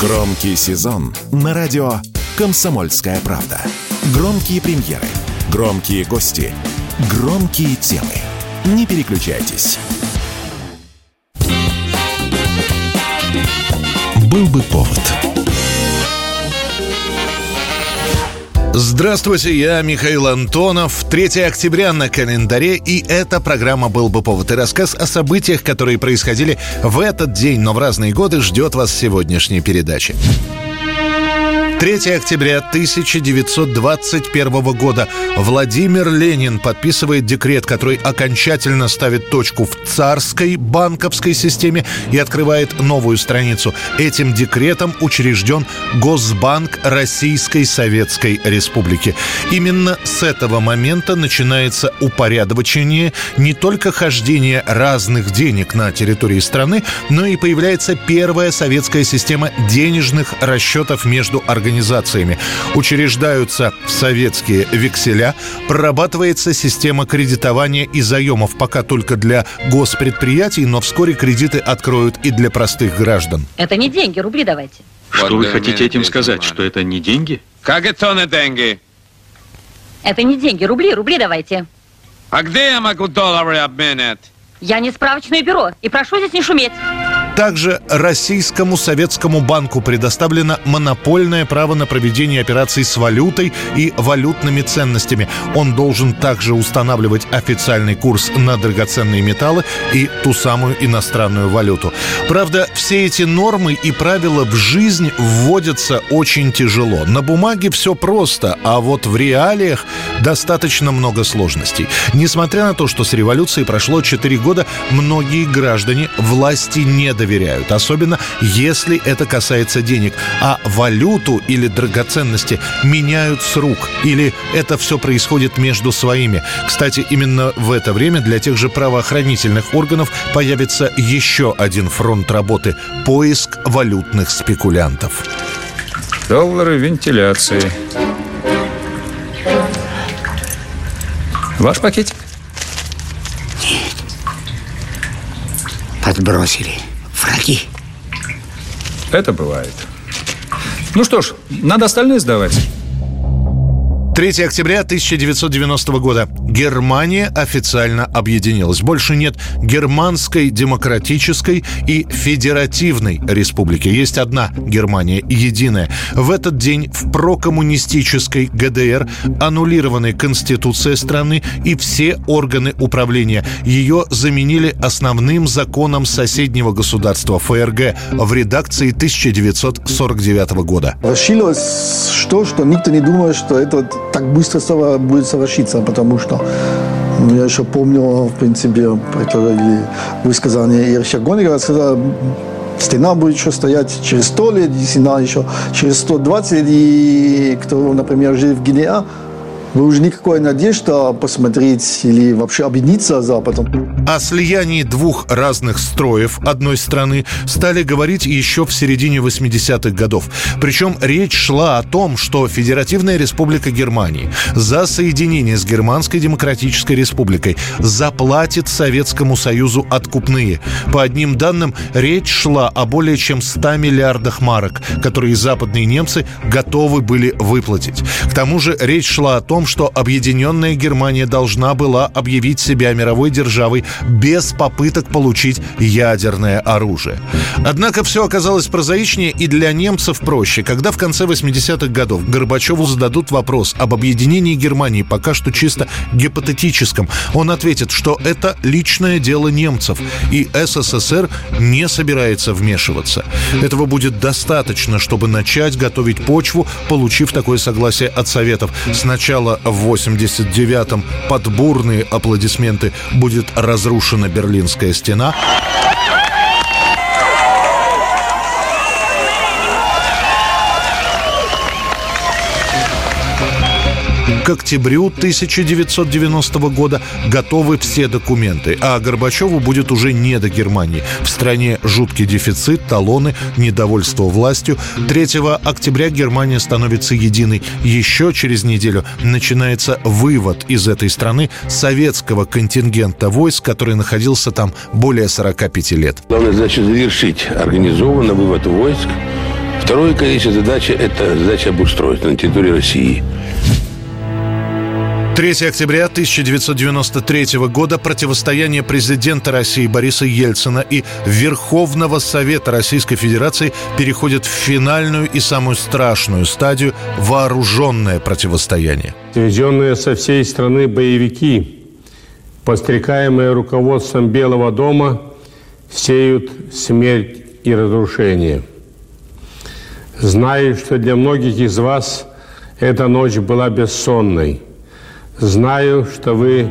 Громкий сезон на радио «Комсомольская правда». Громкие премьеры, громкие гости, громкие темы. Не переключайтесь. Был бы повод. Здравствуйте, я Михаил Антонов. 3 октября на календаре, и эта программа «Был бы повод» и рассказ о событиях, которые происходили в этот день, но в разные годы, ждет вас сегодняшней передачи. 3 октября 1921 года Владимир Ленин подписывает декрет, который окончательно ставит точку в царской банковской системе и открывает новую страницу. Этим декретом учрежден Госбанк Российской Советской Республики. Именно с этого момента начинается упорядочение не только хождения разных денег на территории страны, но и появляется первая советская система денежных расчетов между организациями организациями. Учреждаются советские векселя, прорабатывается система кредитования и заемов пока только для госпредприятий, но вскоре кредиты откроют и для простых граждан. Это не деньги, рубли давайте. Что вы хотите этим сказать? Что это не деньги? Как это не деньги? Это не деньги, рубли, рубли давайте. А где я могу доллары обменять? Я не справочное бюро, и прошу здесь не шуметь. Также Российскому Советскому банку предоставлено монопольное право на проведение операций с валютой и валютными ценностями. Он должен также устанавливать официальный курс на драгоценные металлы и ту самую иностранную валюту. Правда, все эти нормы и правила в жизнь вводятся очень тяжело. На бумаге все просто, а вот в реалиях достаточно много сложностей. Несмотря на то, что с революцией прошло 4 года, многие граждане власти не доверяют доверяют, особенно если это касается денег. А валюту или драгоценности меняют с рук, или это все происходит между своими. Кстати, именно в это время для тех же правоохранительных органов появится еще один фронт работы – поиск валютных спекулянтов. Доллары вентиляции. Ваш пакетик? Подбросили враги. Это бывает. Ну что ж, надо остальные сдавать. 3 октября 1990 года. Германия официально объединилась. Больше нет германской демократической и федеративной республики. Есть одна Германия, единая. В этот день в прокоммунистической ГДР аннулированы Конституция страны и все органы управления. Ее заменили основным законом соседнего государства ФРГ в редакции 1949 года. Расшилось что, что никто не думал, что это так быстро будет совершиться, потому что ну, я еще помню, в принципе, это высказание Ерша Гонера, сказал, стена будет еще стоять через 100 лет, стена еще через 120 лет, и кто, например, жил в Гинеа, вы уже никакой надежды посмотреть или вообще объединиться с Западом. О слиянии двух разных строев одной страны стали говорить еще в середине 80-х годов. Причем речь шла о том, что Федеративная Республика Германии за соединение с Германской Демократической Республикой заплатит Советскому Союзу откупные. По одним данным, речь шла о более чем 100 миллиардах марок, которые западные немцы готовы были выплатить. К тому же речь шла о том, что объединенная Германия должна была объявить себя мировой державой без попыток получить ядерное оружие. Однако все оказалось прозаичнее и для немцев проще. Когда в конце 80-х годов Горбачеву зададут вопрос об объединении Германии пока что чисто гипотетическом, он ответит, что это личное дело немцев, и СССР не собирается вмешиваться. Этого будет достаточно, чтобы начать готовить почву, получив такое согласие от Советов. Сначала в 89-м под бурные аплодисменты будет разрушена Берлинская стена. К октябрю 1990 года готовы все документы, а Горбачеву будет уже не до Германии. В стране жуткий дефицит, талоны, недовольство властью. 3 октября Германия становится единой. Еще через неделю начинается вывод из этой страны советского контингента войск, который находился там более 45 лет. Главное, значит, завершить организованно вывод войск Второе, конечно, задача – это задача обустройства на территории России. 3 октября 1993 года противостояние президента России Бориса Ельцина и Верховного Совета Российской Федерации переходит в финальную и самую страшную стадию – вооруженное противостояние. Сведенные со всей страны боевики, подстрекаемые руководством Белого дома, сеют смерть и разрушение. Знаю, что для многих из вас эта ночь была бессонной – Знаю, что вы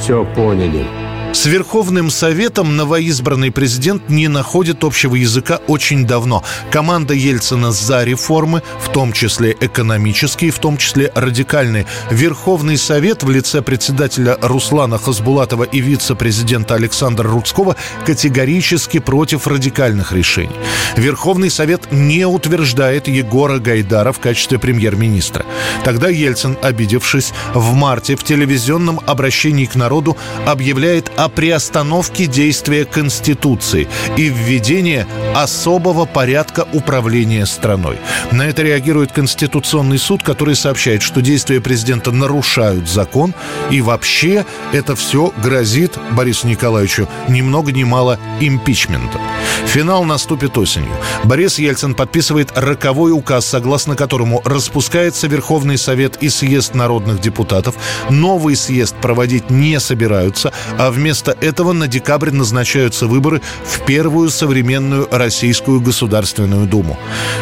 все поняли. С Верховным Советом новоизбранный президент не находит общего языка очень давно. Команда Ельцина за реформы, в том числе экономические, в том числе радикальные. Верховный Совет в лице председателя Руслана Хасбулатова и вице-президента Александра Рудского категорически против радикальных решений. Верховный Совет не утверждает Егора Гайдара в качестве премьер-министра. Тогда Ельцин, обидевшись, в марте в телевизионном обращении к народу объявляет о приостановке действия Конституции и введении особого порядка управления страной. На это реагирует Конституционный суд, который сообщает, что действия президента нарушают закон, и вообще это все грозит Борису Николаевичу ни много ни мало импичментом. Финал наступит осенью. Борис Ельцин подписывает роковой указ, согласно которому распускается Верховный Совет и съезд народных депутатов. Новый съезд проводить не собираются, а вместо Вместо этого на декабрь назначаются выборы в первую современную Российскую Государственную Думу.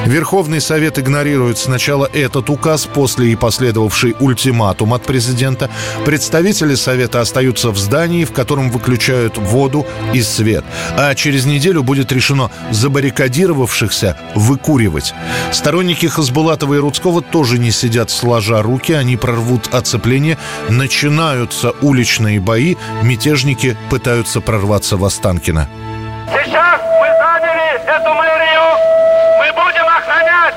Верховный Совет игнорирует сначала этот указ, после и последовавший ультиматум от президента. Представители Совета остаются в здании, в котором выключают воду и свет. А через неделю будет решено забаррикадировавшихся выкуривать. Сторонники Хасбулатова и Рудского тоже не сидят сложа руки, они прорвут оцепление. Начинаются уличные бои, мятежники Мятежники пытаются прорваться в Останкино. Сейчас мы заняли эту мэрию. Мы будем охранять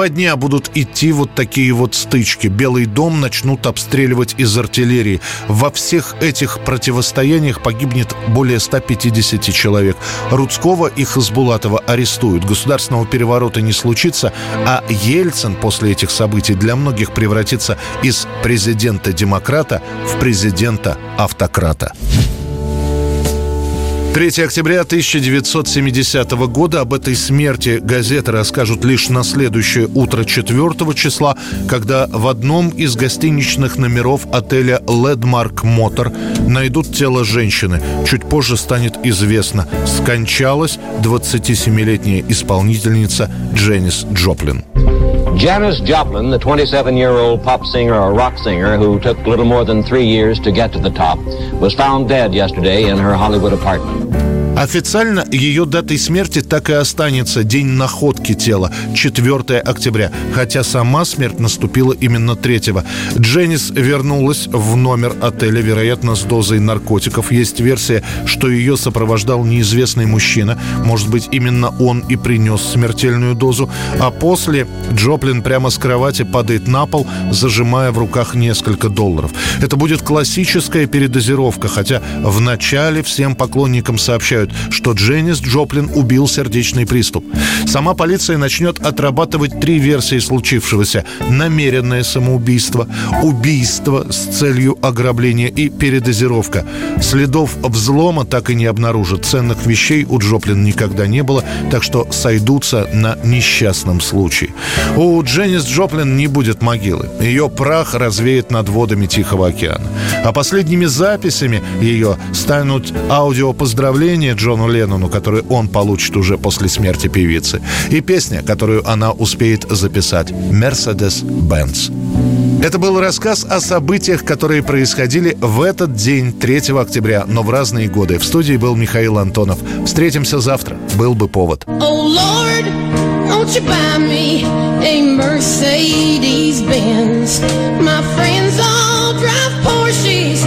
Два дня будут идти вот такие вот стычки. Белый дом начнут обстреливать из артиллерии. Во всех этих противостояниях погибнет более 150 человек. Рудского и Хасбулатова арестуют. Государственного переворота не случится, а Ельцин после этих событий для многих превратится из президента-демократа в президента-автократа. 3 октября 1970 года об этой смерти газеты расскажут лишь на следующее утро 4 числа, когда в одном из гостиничных номеров отеля «Ледмарк Мотор» найдут тело женщины. Чуть позже станет известно, скончалась 27-летняя исполнительница Дженнис Джоплин. Janis Joplin, the 27 year old pop singer or rock singer who took little more than three years to get to the top, was found dead yesterday in her Hollywood apartment. Официально ее датой смерти так и останется день находки тела, 4 октября, хотя сама смерть наступила именно 3 Дженнис вернулась в номер отеля, вероятно, с дозой наркотиков. Есть версия, что ее сопровождал неизвестный мужчина. Может быть, именно он и принес смертельную дозу. А после Джоплин прямо с кровати падает на пол, зажимая в руках несколько долларов. Это будет классическая передозировка, хотя в начале всем поклонникам сообщают, утверждают, что Дженнис Джоплин убил сердечный приступ. Сама полиция начнет отрабатывать три версии случившегося. Намеренное самоубийство, убийство с целью ограбления и передозировка. Следов взлома так и не обнаружат. Ценных вещей у Джоплин никогда не было, так что сойдутся на несчастном случае. У Дженнис Джоплин не будет могилы. Ее прах развеет над водами Тихого океана. А последними записями ее станут аудиопоздравления Джону Леннону, который он получит уже после смерти певицы, и песня, которую она успеет записать «Мерседес-Бенц». Это был рассказ о событиях, которые происходили в этот день, 3 октября, но в разные годы. В студии был Михаил Антонов. Встретимся завтра. Был бы повод. Oh, Lord, won't you buy me a Mercedes-Benz? My friends all drive Porsches.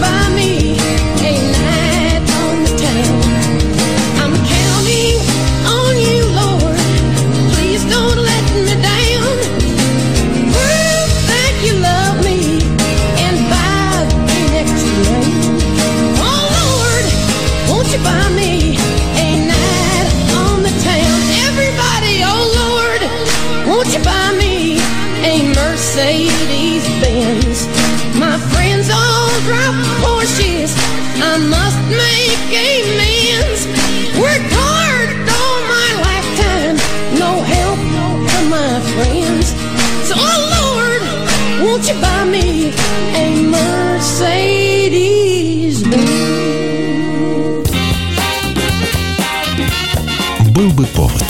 by me. Benz? Был бы повод.